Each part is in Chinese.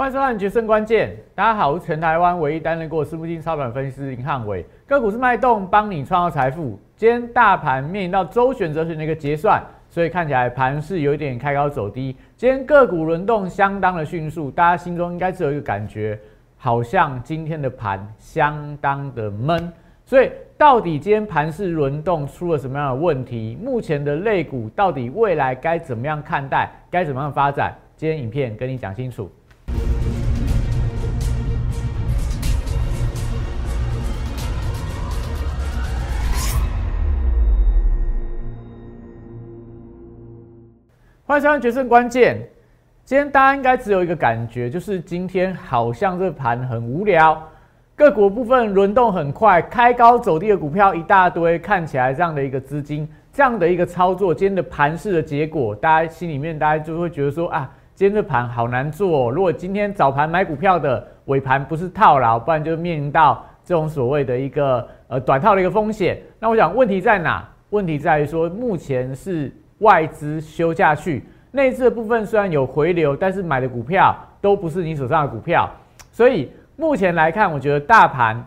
欢迎收看《决胜关键》。大家好，我是全台湾唯一担任过私募基金操盘分析师林汉伟。个股是脉动，帮你创造财富。今天大盘面临到周选择权的一个结算，所以看起来盘是有一点开高走低。今天个股轮动相当的迅速，大家心中应该只有一个感觉，好像今天的盘相当的闷。所以到底今天盘市轮动出了什么样的问题？目前的类股到底未来该怎么样看待？该怎么样发展？今天影片跟你讲清楚。欢迎收看《决胜关键》。今天大家应该只有一个感觉，就是今天好像这盘很无聊，个股部分轮动很快，开高走低的股票一大堆，看起来这样的一个资金，这样的一个操作，今天的盘势的结果，大家心里面大家就会觉得说啊，今天这盘好难做。如果今天早盘买股票的尾盘不是套牢，不然就面临到这种所谓的一个呃短套的一个风险。那我想问题在哪？问题在于说目前是。外资休下去，内资的部分虽然有回流，但是买的股票都不是你手上的股票，所以目前来看，我觉得大盘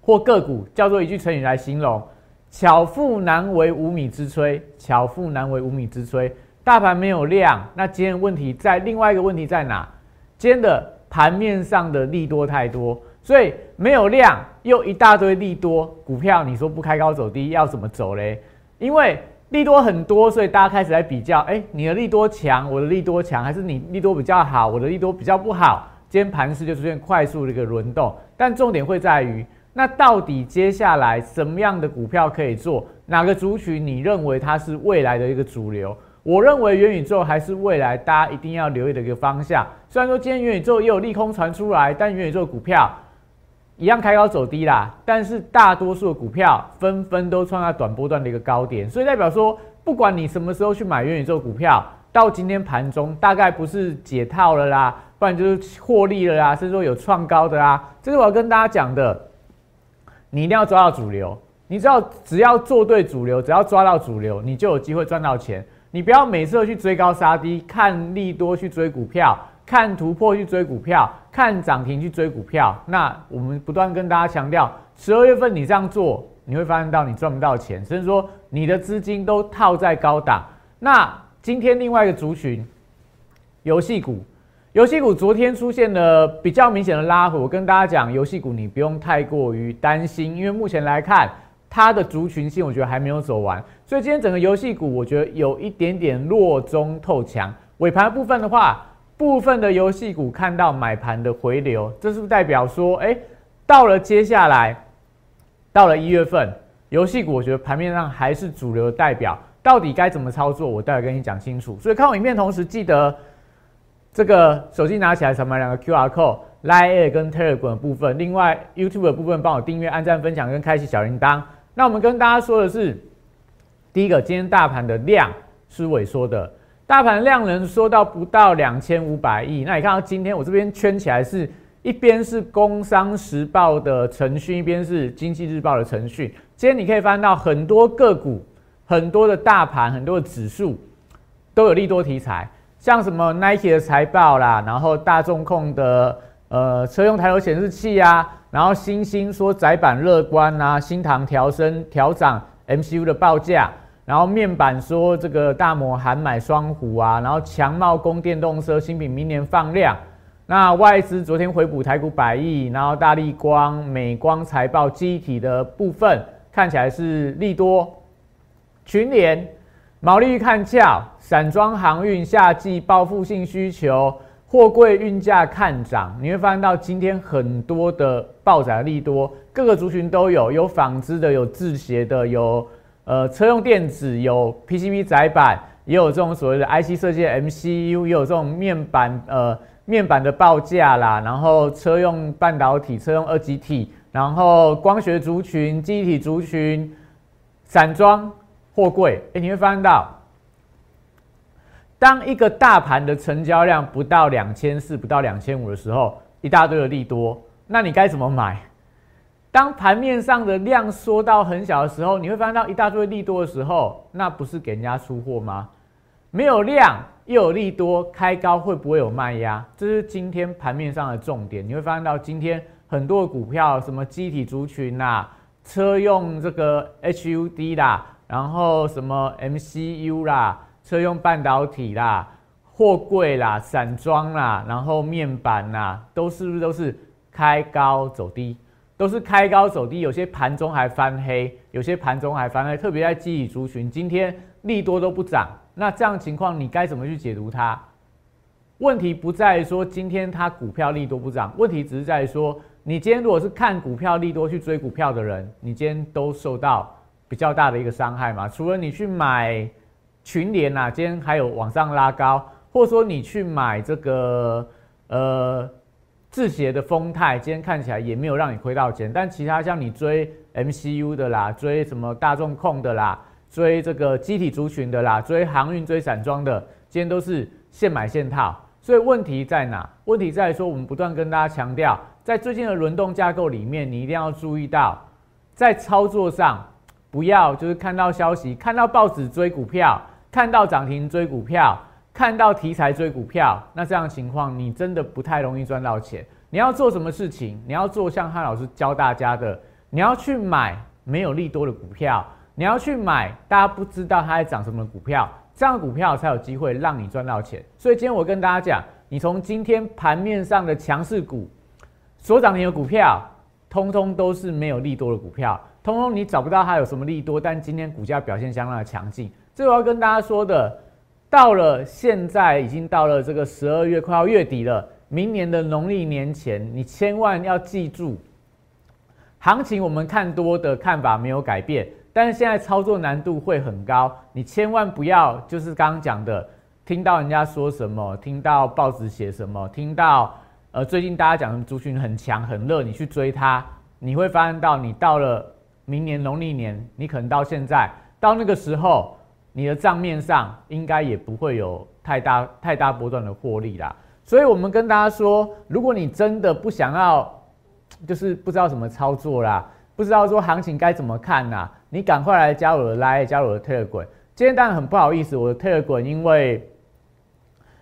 或个股叫做一句成语来形容：巧妇难为无米之炊。巧妇难为无米之炊，大盘没有量，那今天问题在另外一个问题在哪？今天的盘面上的利多太多，所以没有量又一大堆利多股票，你说不开高走低要怎么走嘞？因为利多很多，所以大家开始来比较，哎，你的利多强，我的利多强，还是你利多比较好，我的利多比较不好？今天盘势就出现快速的一个轮动，但重点会在于，那到底接下来什么样的股票可以做？哪个族群你认为它是未来的一个主流？我认为元宇宙还是未来大家一定要留意的一个方向。虽然说今天元宇宙也有利空传出来，但元宇宙股票。一样开高走低啦，但是大多数的股票纷纷都创下短波段的一个高点，所以代表说，不管你什么时候去买元宇宙股票，到今天盘中大概不是解套了啦，不然就是获利了啦，甚至说有创高的啦。这是我要跟大家讲的，你一定要抓到主流，你只要只要做对主流，只要抓到主流，你就有机会赚到钱。你不要每次都去追高杀低，看利多去追股票。看突破去追股票，看涨停去追股票。那我们不断跟大家强调，十二月份你这样做，你会发现到你赚不到钱，甚至说你的资金都套在高档。那今天另外一个族群，游戏股，游戏股昨天出现了比较明显的拉回。我跟大家讲，游戏股你不用太过于担心，因为目前来看，它的族群性我觉得还没有走完。所以今天整个游戏股，我觉得有一点点弱中透强。尾盘部分的话。部分的游戏股看到买盘的回流，这是不是代表说，哎，到了接下来，到了一月份，游戏股我觉得盘面上还是主流代表，到底该怎么操作，我待会跟你讲清楚。所以看我影片同时记得，这个手机拿起来，什么两个 Q R code，Line 跟 Telegram 的部分，另外 YouTube 的部分帮我订阅、按赞、分享跟开启小铃铛。那我们跟大家说的是，第一个，今天大盘的量是萎缩的。大盘量能说到不到两千五百亿，那你看到今天我这边圈起来是一边是工商时报的程序，一边是经济日报的程序。今天你可以翻到很多个股、很多的大盘、很多的指数都有利多题材，像什么 Nike 的财报啦，然后大众控的呃车用抬头显示器啊，然后星星说窄板乐观啊，新唐调升调涨 MCU 的报价。然后面板说这个大摩喊买双虎啊，然后强茂供电动车新品明年放量。那外资昨天回补台股百亿，然后大力光、美光财报机体的部分看起来是利多。群联毛利率看俏，散装航运夏季报复性需求，货柜运价看涨。你会发现到今天很多的暴涨利多，各个族群都有，有纺织的，有制鞋的，有。呃，车用电子有 PCB 载板，也有这种所谓的 IC 设计 MCU，也有这种面板呃面板的报价啦，然后车用半导体、车用二极体，然后光学族群、记忆体族群、散装货柜，哎，你会发现到，当一个大盘的成交量不到两千四、不到两千五的时候，一大堆的利多，那你该怎么买？当盘面上的量缩到很小的时候，你会发现到一大堆利多的时候，那不是给人家出货吗？没有量，又有利多开高，会不会有卖压？这是今天盘面上的重点。你会发现到今天很多股票，什么机体族群啦，车用这个 HUD 啦，然后什么 MCU 啦，车用半导体啦，货柜啦，散装啦，然后面板啦，都是不是都是开高走低？都是开高走低，有些盘中还翻黑，有些盘中还翻黑，特别在机体族群，今天利多都不涨。那这样情况，你该怎么去解读它？问题不在于说今天它股票利多不涨，问题只是在于说，你今天如果是看股票利多去追股票的人，你今天都受到比较大的一个伤害嘛？除了你去买群联啊，今天还有往上拉高，或者说你去买这个呃字节的丰泰，今天看起来也没有让你亏到钱，但其他像你追 MCU 的啦，追什么大众控的啦。追这个机体族群的啦，追航运、追散装的，今天都是现买现套。所以问题在哪？问题在说，我们不断跟大家强调，在最近的轮动架构里面，你一定要注意到，在操作上不要就是看到消息、看到报纸追股票、看到涨停追股票、看到题材追股票，那这样情况你真的不太容易赚到钱。你要做什么事情？你要做像汉老师教大家的，你要去买没有利多的股票。你要去买大家不知道它在涨什么股票，这样股票才有机会让你赚到钱。所以今天我跟大家讲，你从今天盘面上的强势股所涨停的股票，通通都是没有利多的股票，通通你找不到它有什么利多，但今天股价表现相当的强劲。这我要跟大家说的，到了现在已经到了这个十二月快要月底了，明年的农历年前，你千万要记住，行情我们看多的看法没有改变。但是现在操作难度会很高，你千万不要就是刚刚讲的，听到人家说什么，听到报纸写什么，听到呃最近大家讲族群很强很热，你去追它，你会发现到你到了明年农历年，你可能到现在到那个时候，你的账面上应该也不会有太大太大波段的获利啦。所以我们跟大家说，如果你真的不想要，就是不知道怎么操作啦。不知道说行情该怎么看呐？你赶快来加入我的拉加入我的 Telegram。今天当然很不好意思，我的 Telegram 因为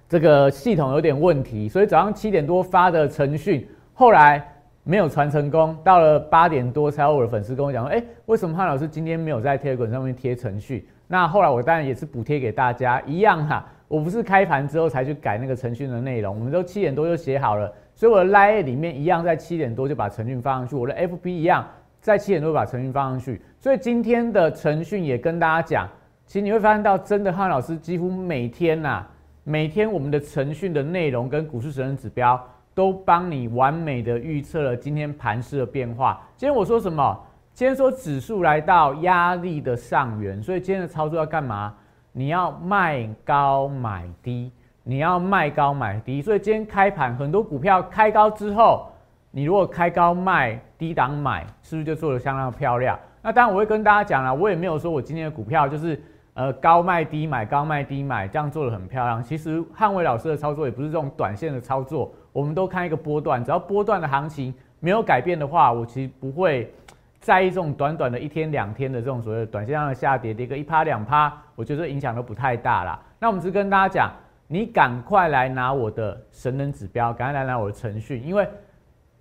这个系统有点问题，所以早上七点多发的程序，后来没有传成功，到了八点多才有我的粉丝跟我讲说：“哎，为什么潘老师今天没有在 Telegram 上面贴程序？”那后来我当然也是补贴给大家，一样哈。我不是开盘之后才去改那个程序的内容，我们都七点多就写好了，所以我的 Line 里面一样在七点多就把程序发上去，我的 FB 一样。在七点多把程序放上去，所以今天的程序也跟大家讲，其实你会发现到，真的汉老师几乎每天呐，每天我们的程序的内容跟股市神人指标都帮你完美的预测了今天盘势的变化。今天我说什么？先说指数来到压力的上缘，所以今天的操作要干嘛？你要卖高买低，你要卖高买低。所以今天开盘很多股票开高之后。你如果开高卖，低档买，是不是就做的相当漂亮？那当然我会跟大家讲了，我也没有说我今天的股票就是呃高卖低买，高卖低买这样做的很漂亮。其实汉伟老师的操作也不是这种短线的操作，我们都看一个波段，只要波段的行情没有改变的话，我其实不会在意这种短短的一天两天的这种所谓的短线上的下跌，跌个一趴两趴，我觉得影响都不太大啦。那我们只跟大家讲，你赶快来拿我的神能指标，赶快来拿我的程序，因为。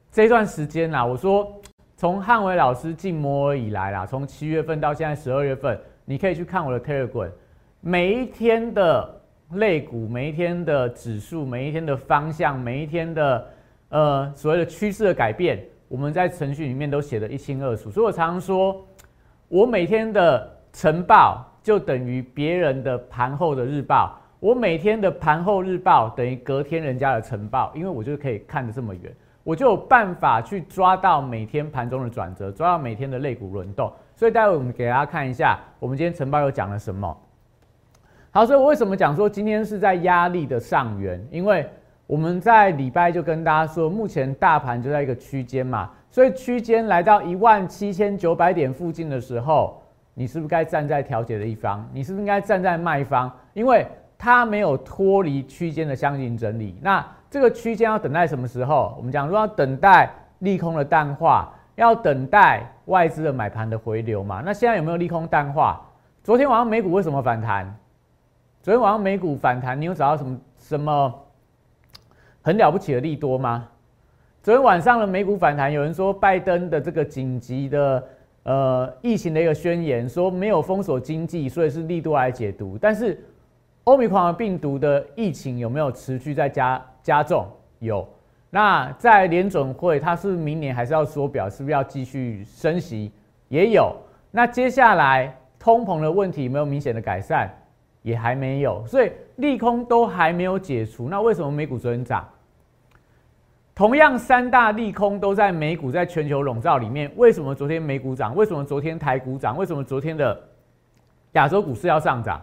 这段时间呐，我说从汉伟老师进摩尔以来啦，从七月份到现在十二月份，你可以去看我的 Telegram，每一天的类股，每一天的指数，每一天的方向，每一天的呃所谓的趋势的改变，我们在程序里面都写得一清二楚。所以我常常说，我每天的晨报就等于别人的盘后的日报，我每天的盘后日报等于隔天人家的晨报，因为我就可以看得这么远。我就有办法去抓到每天盘中的转折，抓到每天的肋骨轮动。所以待会我们给大家看一下，我们今天晨报又讲了什么。好，所以我为什么讲说今天是在压力的上缘？因为我们在礼拜就跟大家说，目前大盘就在一个区间嘛，所以区间来到一万七千九百点附近的时候，你是不是该站在调节的一方？你是不是应该站在卖方？因为它没有脱离区间的箱型整理。那这个区间要等待什么时候？我们讲说要等待利空的淡化，要等待外资的买盘的回流嘛。那现在有没有利空淡化？昨天晚上美股为什么反弹？昨天晚上美股反弹，你有找到什么什么很了不起的利多吗？昨天晚上的美股反弹，有人说拜登的这个紧急的呃疫情的一个宣言，说没有封锁经济，所以是利多来解读。但是欧米狂病毒的疫情有没有持续在加加重？有。那在联准会，它是明年还是要缩表？是不是要继续升息？也有。那接下来通膨的问题没有明显的改善？也还没有，所以利空都还没有解除。那为什么美股昨天涨？同样三大利空都在美股在全球笼罩里面，为什么昨天美股涨？为什么昨天台股涨？为什么昨天的亚洲股市要上涨？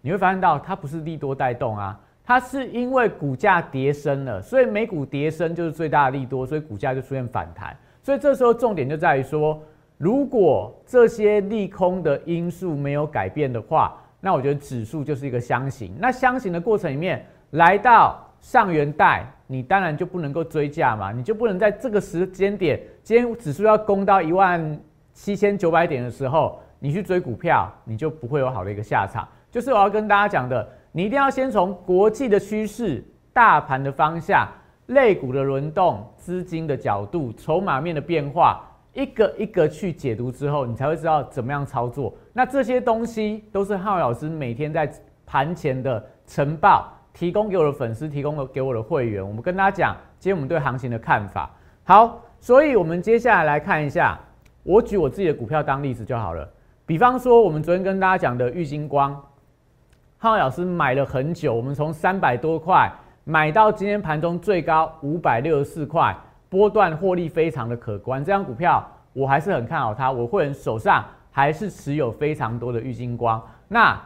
你会发现到它不是利多带动啊，它是因为股价跌升了，所以美股跌升就是最大的利多，所以股价就出现反弹。所以这时候重点就在于说，如果这些利空的因素没有改变的话。那我觉得指数就是一个箱型，那箱型的过程里面，来到上元带，你当然就不能够追价嘛，你就不能在这个时间点，今天指数要攻到一万七千九百点的时候，你去追股票，你就不会有好的一个下场。就是我要跟大家讲的，你一定要先从国际的趋势、大盘的方向、类股的轮动、资金的角度、筹码面的变化。一个一个去解读之后，你才会知道怎么样操作。那这些东西都是浩老师每天在盘前的晨报提供给我的粉丝，提供了给我的会员。我们跟大家讲，今天我们对行情的看法。好，所以我们接下来来看一下，我举我自己的股票当例子就好了。比方说，我们昨天跟大家讲的玉金光，浩老师买了很久，我们从三百多块买到今天盘中最高五百六十四块。波段获利非常的可观，这张股票我还是很看好它。我会员手上还是持有非常多的玉金光。那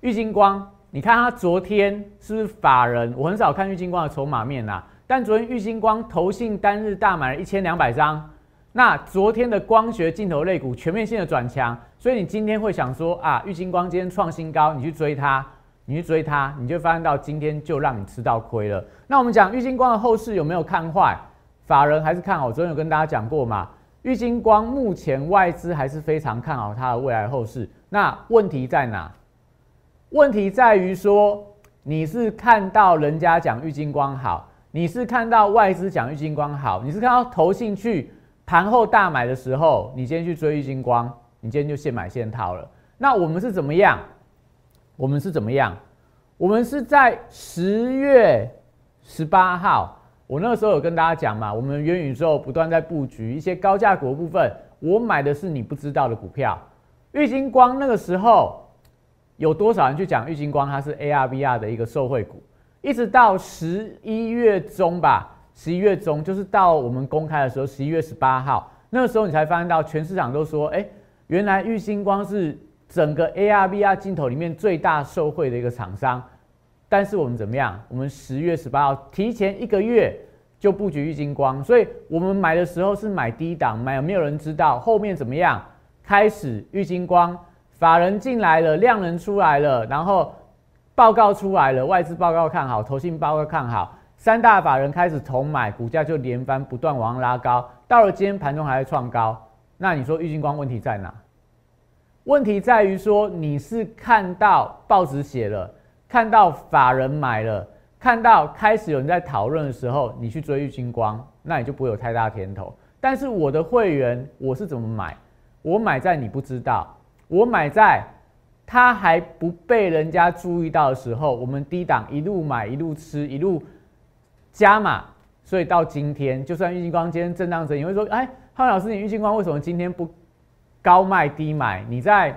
玉金光，你看它昨天是不是法人？我很少看玉金光的筹码面呐，但昨天玉金光投信单日大买了一千两百张。那昨天的光学镜头类股全面性的转强，所以你今天会想说啊，玉金光今天创新高，你去追它，你去追它，你就发现到今天就让你吃到亏了。那我们讲玉金光的后市有没有看坏？法人还是看好，昨天有跟大家讲过嘛？玉金光目前外资还是非常看好它的未来后市。那问题在哪？问题在于说，你是看到人家讲玉金光好，你是看到外资讲玉金光好，你是看到投信去盘后大买的时候，你今天去追玉金光，你今天就现买现套了。那我们是怎么样？我们是怎么样？我们是在十月十八号。我那个时候有跟大家讲嘛，我们元宇宙不断在布局一些高价股的部分，我买的是你不知道的股票。玉金光那个时候有多少人去讲玉金光它是 ARVR 的一个受惠股，一直到十一月中吧，十一月中就是到我们公开的时候，十一月十八号，那个时候你才发现到全市场都说，哎，原来玉金光是整个 ARVR 镜头里面最大受惠的一个厂商。但是我们怎么样？我们十月十八号提前一个月就布局玉金光，所以我们买的时候是买低档，买没有人知道后面怎么样。开始玉金光法人进来了，量能出来了，然后报告出来了，外资报告看好，投信报告看好，三大法人开始同买，股价就连番不断往上拉高，到了今天盘中还在创高。那你说郁金光问题在哪？问题在于说你是看到报纸写了。看到法人买了，看到开始有人在讨论的时候，你去追郁金光，那你就不会有太大甜头。但是我的会员我是怎么买？我买在你不知道，我买在它还不被人家注意到的时候，我们低档一路买一路吃一路加码，所以到今天，就算玉金光今天震荡着，你会说，哎，浩老师，你玉金光为什么今天不高卖低买？你在？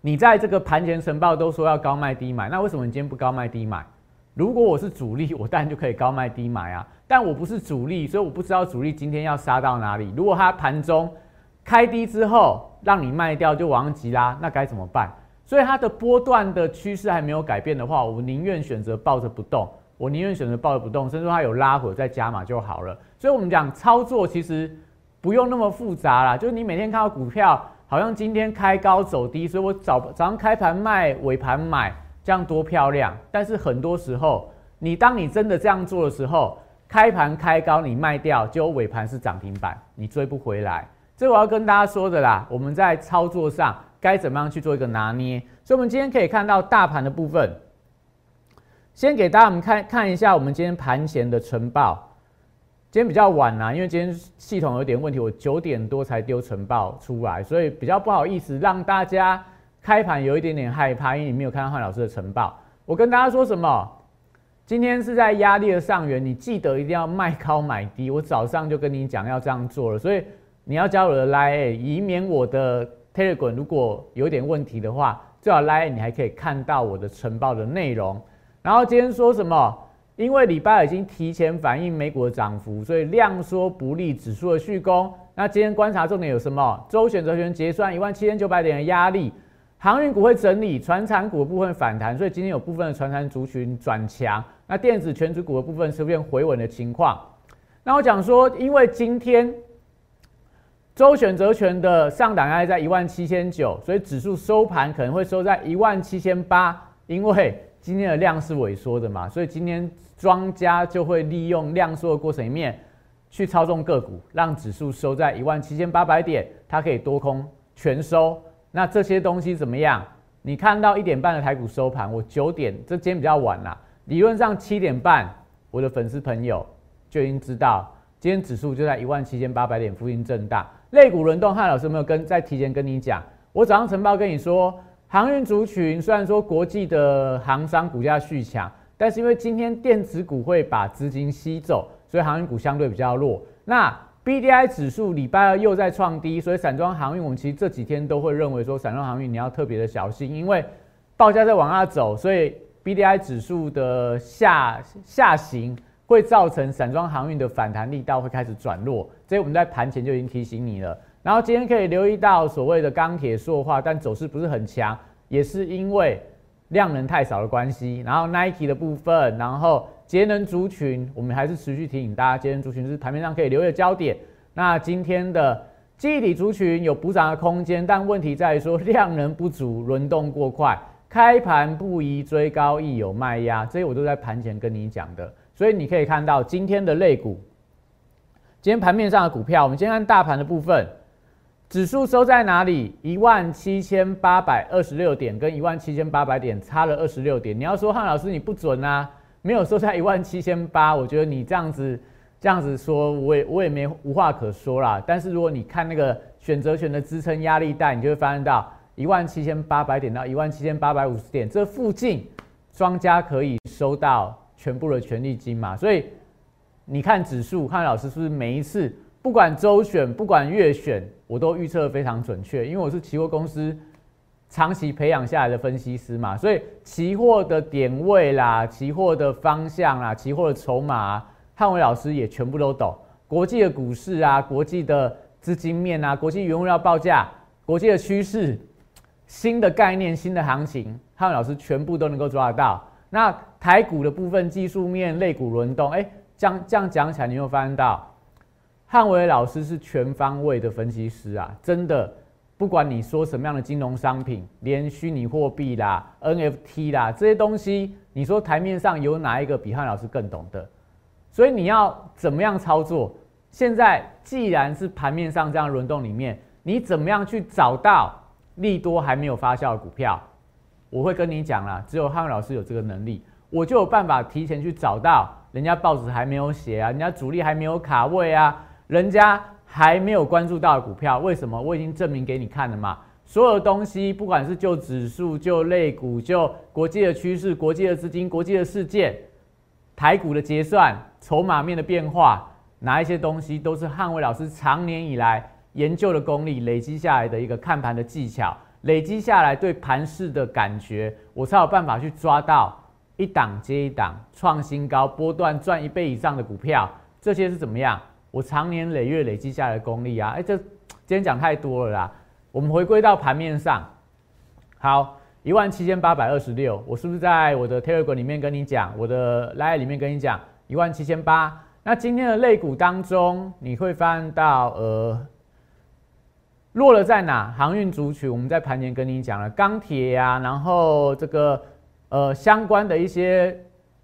你在这个盘前晨报都说要高卖低买，那为什么你今天不高卖低买？如果我是主力，我当然就可以高卖低买啊。但我不是主力，所以我不知道主力今天要杀到哪里。如果它盘中开低之后让你卖掉就往上急拉，那该怎么办？所以它的波段的趋势还没有改变的话，我宁愿选择抱着不动，我宁愿选择抱着不动，甚至它有拉回再加码就好了。所以我们讲操作其实不用那么复杂啦，就是你每天看到股票。好像今天开高走低，所以我早早上开盘卖，尾盘买，这样多漂亮。但是很多时候，你当你真的这样做的时候，开盘开高你卖掉，就尾盘是涨停板，你追不回来。这我要跟大家说的啦。我们在操作上该怎么样去做一个拿捏。所以，我们今天可以看到大盘的部分，先给大家我们看看一下我们今天盘前的晨报。今天比较晚啦，因为今天系统有点问题，我九点多才丢晨报出来，所以比较不好意思让大家开盘有一点点害怕，因为你没有看到范老师的晨报。我跟大家说什么？今天是在压力的上缘，你记得一定要卖高买低。我早上就跟你讲要这样做了，所以你要加我的 Line，以免我的 Telegram 如果有点问题的话，最好 Line 你还可以看到我的晨报的内容。然后今天说什么？因为礼拜二已经提前反映美股的涨幅，所以量缩不利指数的续攻。那今天观察重点有什么？周选择权结算一万七千九百点的压力，航运股会整理，船产股的部分反弹，所以今天有部分的船产族群转强。那电子全指股的部分出现回稳的情况。那我讲说，因为今天周选择权的上档压力在一万七千九，所以指数收盘可能会收在一万七千八，因为今天的量是萎缩的嘛，所以今天。庄家就会利用量缩的过程里面去操纵个股，让指数收在一万七千八百点，它可以多空全收。那这些东西怎么样？你看到一点半的台股收盘，我九点，这今天比较晚啦。理论上七点半，我的粉丝朋友就已经知道，今天指数就在一万七千八百点附近震荡。肋骨轮动，汉老师有没有跟在提前跟你讲？我早上晨报跟你说，航运族群虽然说国际的航商股价续强。但是因为今天电子股会把资金吸走，所以航运股相对比较弱。那 B D I 指数礼拜二又在创低，所以散装航运我们其实这几天都会认为说，散装航运你要特别的小心，因为报价在往下走，所以 B D I 指数的下下行会造成散装航运的反弹力道会开始转弱。所以我们在盘前就已经提醒你了。然后今天可以留意到所谓的钢铁塑化，但走势不是很强，也是因为。量能太少的关系，然后 Nike 的部分，然后节能族群，我们还是持续提醒大家，节能族群是盘面上可以留意的焦点。那今天的记忆体族群有补涨的空间，但问题在于说量能不足，轮动过快，开盘不宜追高，亦有卖压，这些我都在盘前跟你讲的。所以你可以看到今天的类股，今天盘面上的股票，我们先看大盘的部分。指数收在哪里？一万七千八百二十六点，跟一万七千八百点差了二十六点。你要说汉老师你不准啊，没有收在一万七千八，我觉得你这样子这样子说，我也我也没无话可说啦。但是如果你看那个选择权的支撑压力带，你就会发现到一万七千八百点到一万七千八百五十点这附近，庄家可以收到全部的权利金嘛？所以你看指数，看老师是不是每一次？不管周选，不管月选，我都预测非常准确，因为我是期货公司长期培养下来的分析师嘛，所以期货的点位啦，期货的方向啦，期货的筹码，汉伟老师也全部都懂。国际的股市啊，国际的资金面啊，国际原物料报价，国际的趋势，新的概念，新的行情，汉伟老师全部都能够抓得到。那台股的部分技术面，类股轮动，哎，这样这样讲起来，你会发现到。汉伟老师是全方位的分析师啊，真的，不管你说什么样的金融商品，连虚拟货币啦、NFT 啦这些东西，你说台面上有哪一个比汉老师更懂的？所以你要怎么样操作？现在既然是盘面上这样轮动里面，你怎么样去找到利多还没有发酵的股票？我会跟你讲啦，只有汉伟老师有这个能力，我就有办法提前去找到人家报纸还没有写啊，人家主力还没有卡位啊。人家还没有关注到的股票，为什么？我已经证明给你看了嘛。所有东西，不管是就指数、就类股、就国际的趋势、国际的资金、国际的事件、台股的结算、筹码面的变化，哪一些东西都是汉伟老师长年以来研究的功力累积下来的一个看盘的技巧，累积下来对盘势的感觉，我才有办法去抓到一档接一档创新高、波段赚一倍以上的股票。这些是怎么样？我长年累月累积下来的功力啊，哎，这今天讲太多了啦。我们回归到盘面上，好，一万七千八百二十六，我是不是在我的 Telegram 里面跟你讲，我的 Line 里面跟你讲一万七千八？那今天的类股当中，你会翻到呃，弱了在哪？航运族群，我们在盘前跟你讲了钢铁呀，然后这个呃相关的一些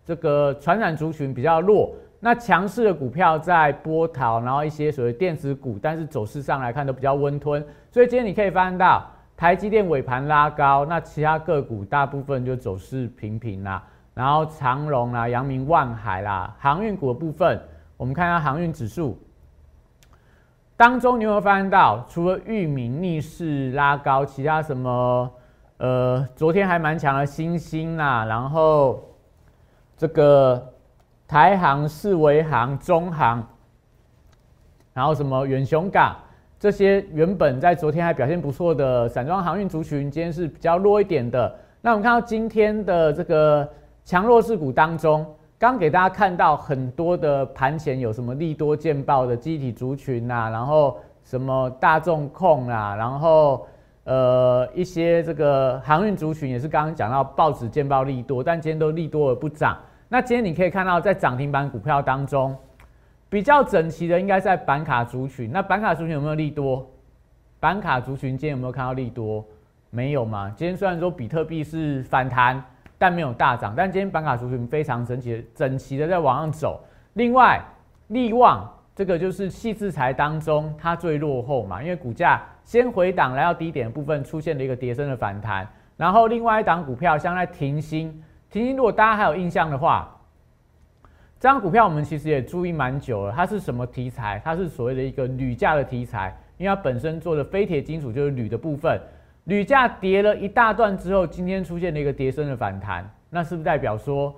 这个传染族群比较弱。那强势的股票在波涛，然后一些所谓电子股，但是走势上来看都比较温吞，所以今天你可以发现到台积电尾盘拉高，那其他个股大部分就走势平平啦。然后长荣啦、阳明、万海啦，航运股的部分，我们看一下航运指数当中，你有没有发现到，除了裕民逆势拉高，其他什么呃，昨天还蛮强的新兴啦，然后这个台航、世维航、中航，然后什么远雄港。这些原本在昨天还表现不错的散装航运族群，今天是比较弱一点的。那我们看到今天的这个强弱势股当中，刚给大家看到很多的盘前有什么利多见报的机体族群呐，然后什么大众控啊，然后呃一些这个航运族群也是刚刚讲到报纸见报利多，但今天都利多而不涨。那今天你可以看到在涨停板股票当中。比较整齐的应该在板卡族群，那板卡族群有没有利多？板卡族群今天有没有看到利多？没有嘛？今天虽然说比特币是反弹，但没有大涨。但今天板卡族群非常整齐，整齐的在往上走。另外，利旺这个就是细制材当中它最落后嘛，因为股价先回档来到低点的部分出现了一个跌升的反弹，然后另外一档股票像在停薪，停薪如果大家还有印象的话。这张股票我们其实也注意蛮久了，它是什么题材？它是所谓的一个铝价的题材，因为它本身做的非铁金属就是铝的部分，铝价跌了一大段之后，今天出现了一个跌升的反弹，那是不是代表说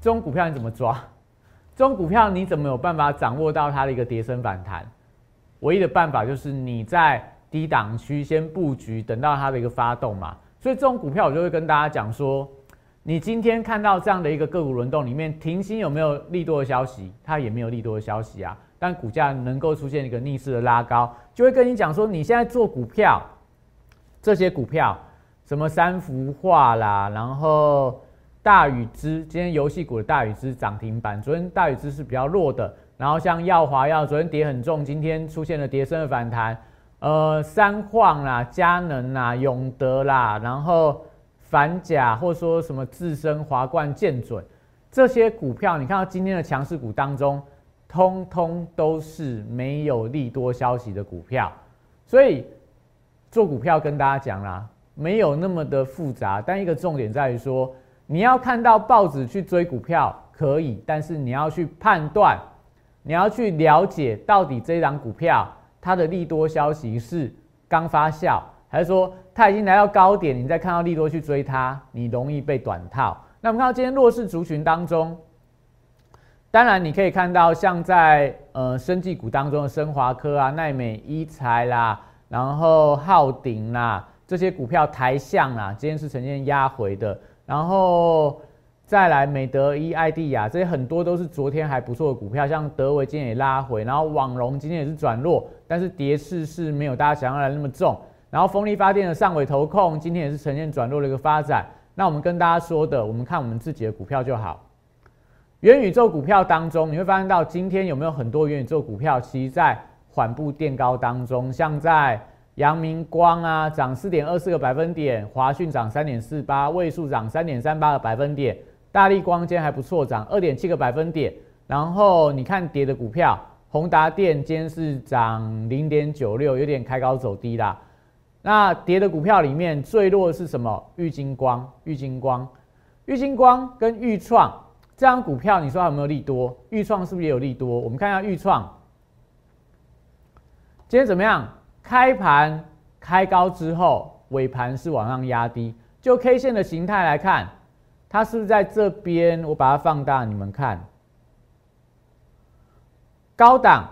这种股票你怎么抓？这种股票你怎么有办法掌握到它的一个跌升反弹？唯一的办法就是你在低档区先布局，等到它的一个发动嘛。所以这种股票我就会跟大家讲说。你今天看到这样的一个个股轮动里面，停薪有没有利多的消息？它也没有利多的消息啊。但股价能够出现一个逆势的拉高，就会跟你讲说，你现在做股票，这些股票，什么三幅画啦，然后大禹之，今天游戏股的大禹之涨停板，昨天大禹之是比较弱的。然后像耀华药，昨天跌很重，今天出现了跌升的反弹。呃，三矿啦，佳能啦，永德啦，然后。反甲或者说什么自身华冠建准这些股票，你看到今天的强势股当中，通通都是没有利多消息的股票。所以做股票跟大家讲啦，没有那么的复杂。但一个重点在于说，你要看到报纸去追股票可以，但是你要去判断，你要去了解到底这档股票它的利多消息是刚发酵。还是说它已经来到高点，你再看到利多去追它，你容易被短套。那我们看到今天弱势族群当中，当然你可以看到像在呃生技股当中的升华科啊、奈美医材啦，然后浩鼎啦这些股票台象啊，今天是呈现压回的。然后再来美德医、艾蒂亚这些很多都是昨天还不错的股票，像德维今天也拉回，然后网龙今天也是转弱，但是跌势是没有大家想象来那么重。然后风力发电的上尾投控今天也是呈现转弱的一个发展。那我们跟大家说的，我们看我们自己的股票就好。元宇宙股票当中，你会发现到今天有没有很多元宇宙股票，其实在缓步垫高当中。像在阳明光啊，涨四点二四个百分点；华讯涨三点四八，位数涨三点三八个百分点；大力光今天还不错，涨二点七个百分点。然后你看跌的股票，宏达电今天是涨零点九六，有点开高走低啦。那跌的股票里面最弱的是什么？玉金光、玉金光、玉金光跟玉创这张股票，你说有没有利多？玉创是不是也有利多？我们看一下玉创，今天怎么样？开盘开高之后，尾盘是往上压低。就 K 线的形态来看，它是不是在这边？我把它放大，你们看，高档。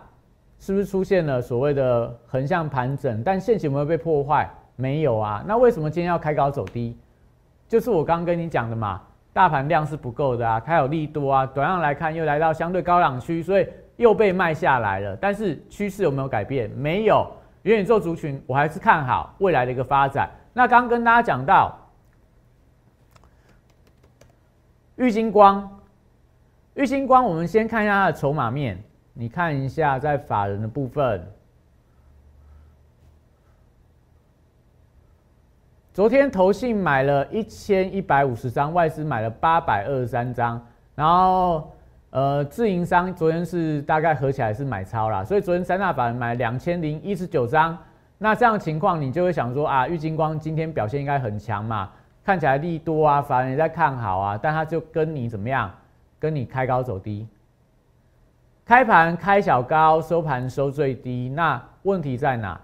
是不是出现了所谓的横向盘整？但线型有没有被破坏？没有啊。那为什么今天要开高走低？就是我刚刚跟你讲的嘛，大盘量是不够的啊，它有利多啊。短量来看又来到相对高档区，所以又被卖下来了。但是趋势有没有改变？没有。元宇宙族群我还是看好未来的一个发展。那刚刚跟大家讲到，玉金光，玉金光，我们先看一下它的筹码面。你看一下，在法人的部分，昨天投信买了一千一百五十张，外资买了八百二十三张，然后呃，自营商昨天是大概合起来是买超啦，所以昨天三大板买两千零一十九张，那这样情况，你就会想说啊，玉金光今天表现应该很强嘛，看起来利多啊，反而也在看好啊，但他就跟你怎么样？跟你开高走低，开盘开小高，收盘收最低，那问题在哪？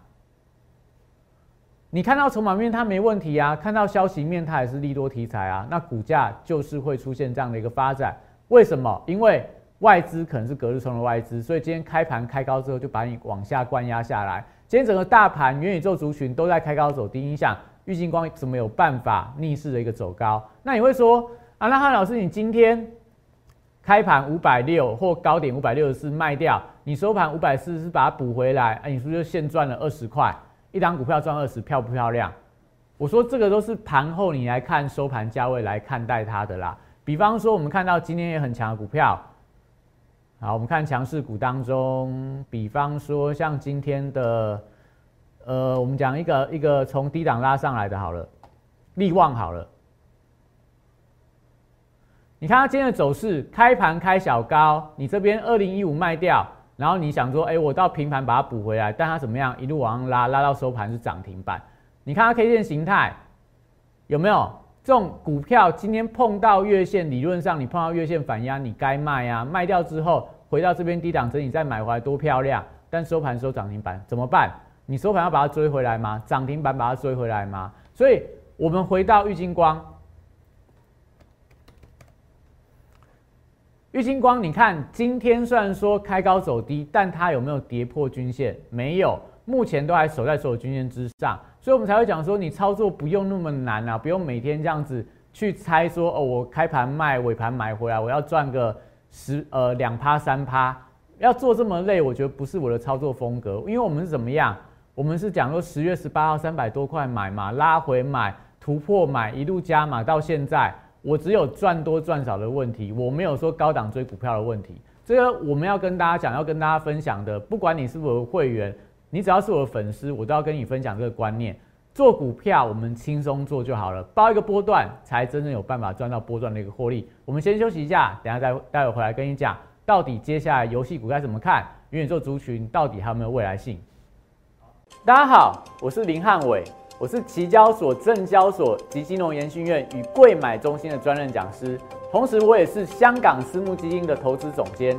你看到筹码面它没问题啊，看到消息面它也是利多题材啊，那股价就是会出现这样的一个发展。为什么？因为外资可能是隔日冲的外资，所以今天开盘开高之后就把你往下灌压下来。今天整个大盘元宇宙族群都在开高走低，影响郁金光怎么有办法逆势的一个走高？那你会说啊，那汉老师，你今天开盘五百六或高点五百六十四卖掉，你收盘五百四十把它补回来，哎，你是不是就现赚了二十块？一张股票赚二十，漂不漂亮？我说这个都是盘后你来看收盘价位来看待它的啦。比方说，我们看到今天也很强的股票，好，我们看强势股当中，比方说像今天的，呃，我们讲一个一个从低档拉上来的，好了，利旺好了，你看它今天的走势，开盘开小高，你这边二零一五卖掉，然后你想说，哎，我到平盘把它补回来，但它怎么样，一路往上拉，拉到收盘是涨停板，你看它 K 线形态有没有？这种股票今天碰到月线，理论上你碰到月线反压，你该卖啊，卖掉之后回到这边低档整理再买回来多漂亮。但收盘收涨停板怎么办？你收盘要把它追回来吗？涨停板把它追回来吗？所以我们回到玉金光，玉金光，你看今天虽然说开高走低，但它有没有跌破均线？没有，目前都还守在所有均线之上。所以我们才会讲说，你操作不用那么难啊，不用每天这样子去猜说，哦，我开盘卖，尾盘买回来，我要赚个十呃两趴三趴，要做这么累，我觉得不是我的操作风格。因为我们是怎么样？我们是讲说十月十八号三百多块买嘛，拉回买，突破买，一路加码到现在，我只有赚多赚少的问题，我没有说高档追股票的问题。这个我们要跟大家讲，要跟大家分享的，不管你是否会员。你只要是我的粉丝，我都要跟你分享这个观念。做股票，我们轻松做就好了，包一个波段，才真正有办法赚到波段的一个获利。我们先休息一下，等下再待会回来跟你讲，到底接下来游戏股该怎么看，元宇宙族群到底还有没有未来性？大家好，我是林汉伟，我是期交所、证交所及金融研训院与贵买中心的专任讲师，同时我也是香港私募基金的投资总监。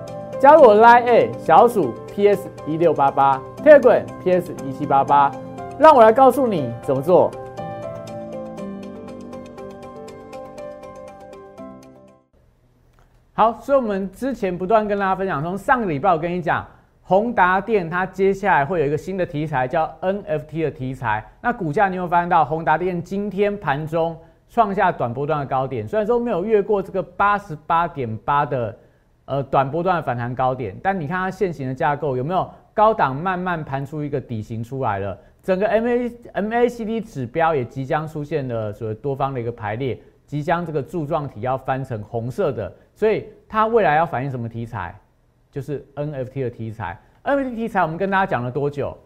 加入我 Line A 小鼠 PS 一六八八 t e g r PS 一七八八，让我来告诉你怎么做。好，所以我们之前不断跟大家分享，从上个礼拜我跟你讲，宏达电它接下来会有一个新的题材，叫 NFT 的题材。那股价你会发现到宏达电今天盘中创下短波段的高点，虽然说没有越过这个八十八点八的。呃，短波段的反弹高点，但你看它现行的架构有没有高档慢慢盘出一个底型出来了？整个 M A M A C D 指标也即将出现了所谓多方的一个排列，即将这个柱状体要翻成红色的，所以它未来要反映什么题材？就是 N F T 的题材。N F T 题材我们跟大家讲了多久？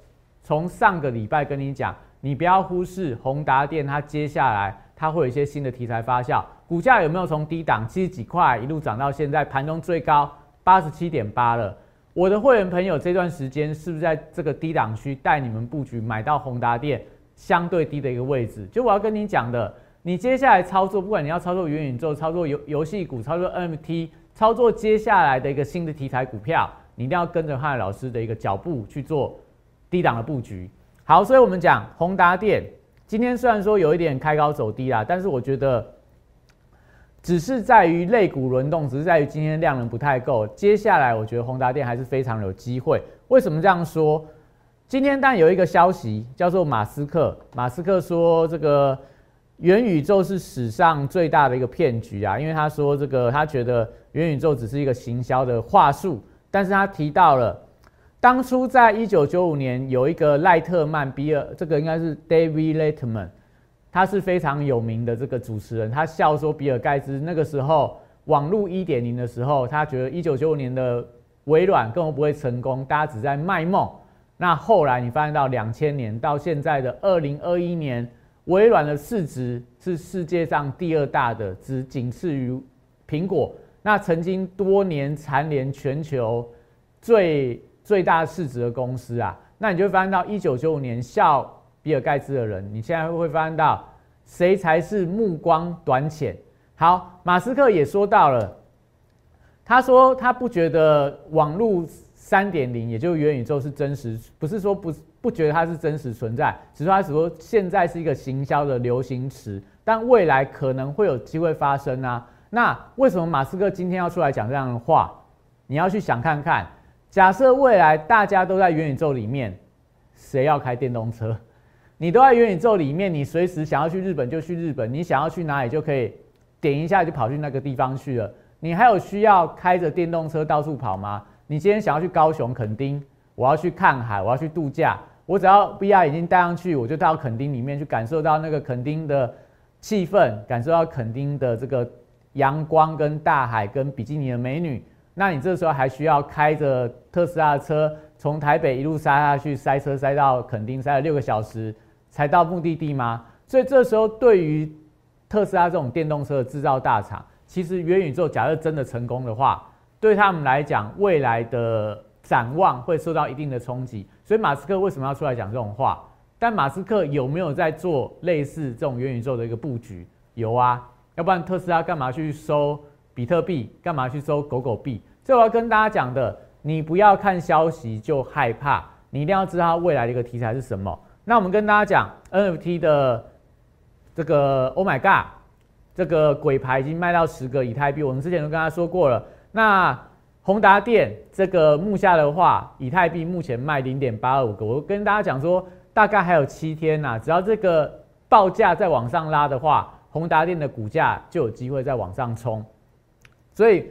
从上个礼拜跟你讲，你不要忽视宏达电，它接下来它会有一些新的题材发酵。股价有没有从低档七十几块一路涨到现在盘中最高八十七点八了？我的会员朋友这段时间是不是在这个低档区带你们布局买到宏达电相对低的一个位置？就我要跟你讲的，你接下来操作，不管你要操作元宇宙、操作游游戏股、操作 NFT、操作接下来的一个新的题材股票，你一定要跟着汉老师的一个脚步去做低档的布局。好，所以我们讲宏达电今天虽然说有一点开高走低啦，但是我觉得。只是在于类股轮动，只是在于今天量能不太够。接下来我觉得宏达电还是非常有机会。为什么这样说？今天但有一个消息叫做马斯克，马斯克说这个元宇宙是史上最大的一个骗局啊，因为他说这个他觉得元宇宙只是一个行销的话术，但是他提到了。当初在一九九五年有一个赖特曼比尔，这个应该是 David Letterman，他是非常有名的这个主持人，他笑说比尔盖茨那个时候网络一点零的时候，他觉得一九九五年的微软根本不会成功，大家只在卖梦。那后来你发现到两千年到现在的二零二一年，微软的市值是世界上第二大的，只仅次于苹果。那曾经多年蝉联全球最最大市值的公司啊，那你就会发现到一九九五年笑比尔盖茨的人，你现在会发现到谁才是目光短浅？好，马斯克也说到了，他说他不觉得网络。三点零，也就是元宇宙是真实，不是说不不觉得它是真实存在，只是他只说现在是一个行销的流行词，但未来可能会有机会发生啊。那为什么马斯克今天要出来讲这样的话？你要去想看看，假设未来大家都在元宇宙里面，谁要开电动车？你都在元宇宙里面，你随时想要去日本就去日本，你想要去哪里就可以点一下就跑去那个地方去了。你还有需要开着电动车到处跑吗？你今天想要去高雄垦丁，我要去看海，我要去度假，我只要 VR 已经戴上去，我就到垦丁里面去感受到那个垦丁的气氛，感受到垦丁的这个阳光跟大海跟比基尼的美女。那你这时候还需要开着特斯拉的车从台北一路塞下去，塞车塞到垦丁，塞了六个小时才到目的地吗？所以这时候对于特斯拉这种电动车的制造大厂，其实元宇宙假设真的成功的话，对他们来讲，未来的展望会受到一定的冲击，所以马斯克为什么要出来讲这种话？但马斯克有没有在做类似这种元宇宙的一个布局？有啊，要不然特斯拉干嘛去收比特币？干嘛去收狗狗币？这我要跟大家讲的，你不要看消息就害怕，你一定要知道它未来的一个题材是什么。那我们跟大家讲 NFT 的这个 Oh my God，这个鬼牌已经卖到十个以太币，我们之前都跟他说过了。那宏达电这个目下的话，以太币目前卖零点八二五个。我跟大家讲说，大概还有七天呐，只要这个报价再往上拉的话，宏达电的股价就有机会再往上冲。所以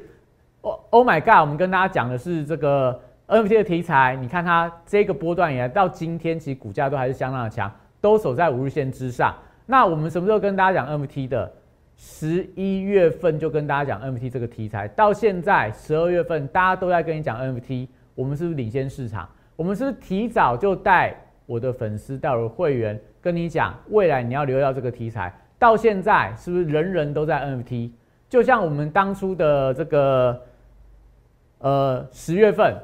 ，Oh Oh my God，我们跟大家讲的是这个 NFT 的题材。你看它这个波段以来到今天，其实股价都还是相当的强，都守在五日线之上。那我们什么时候跟大家讲 NFT 的？十一月份就跟大家讲 NFT 这个题材，到现在十二月份大家都在跟你讲 NFT，我们是不是领先市场？我们是不是提早就带我的粉丝、带我的会员跟你讲，未来你要留意到这个题材？到现在是不是人人都在 NFT？就像我们当初的这个，呃，十月份、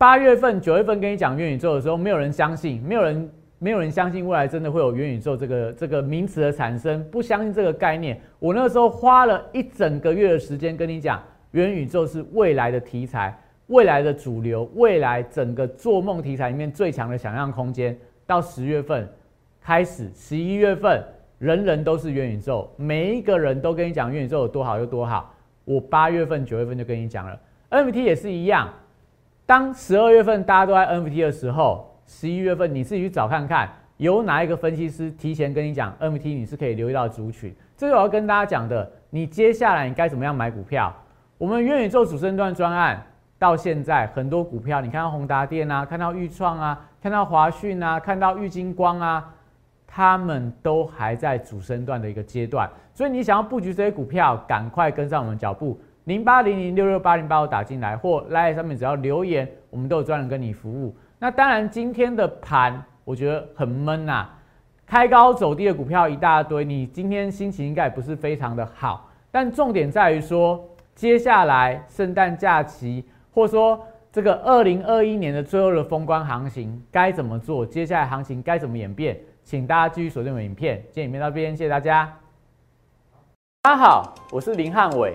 八月份、九月份跟你讲元宇宙的时候，没有人相信，没有人。没有人相信未来真的会有元宇宙这个这个名词的产生，不相信这个概念。我那个时候花了一整个月的时间跟你讲，元宇宙是未来的题材，未来的主流，未来整个做梦题材里面最强的想象空间。到十月份开始，十一月份人人都是元宇宙，每一个人都跟你讲元宇宙有多好有多好。我八月份、九月份就跟你讲了，NFT 也是一样。当十二月份大家都在 NFT 的时候。十一月份你自己去找看看，有哪一个分析师提前跟你讲 NFT 你是可以留意到族群。这是我要跟大家讲的。你接下来你该怎么样买股票？我们元宇宙主升段专案到现在很多股票，你看到宏达电啊，看到裕创啊，看到华讯啊，看到裕金光啊，他们都还在主升段的一个阶段。所以你想要布局这些股票，赶快跟上我们脚步，零八零零六六八零八五打进来，或 lie 上面只要留言，我们都有专人跟你服务。那当然，今天的盘我觉得很闷呐，开高走低的股票一大堆，你今天心情应该也不是非常的好。但重点在于说，接下来圣诞假期，或者说这个二零二一年的最后的封关行情该怎么做？接下来行情该怎么演变？请大家继续锁定我们影片。今天影片到这边，谢谢大家。大家好，我是林汉伟，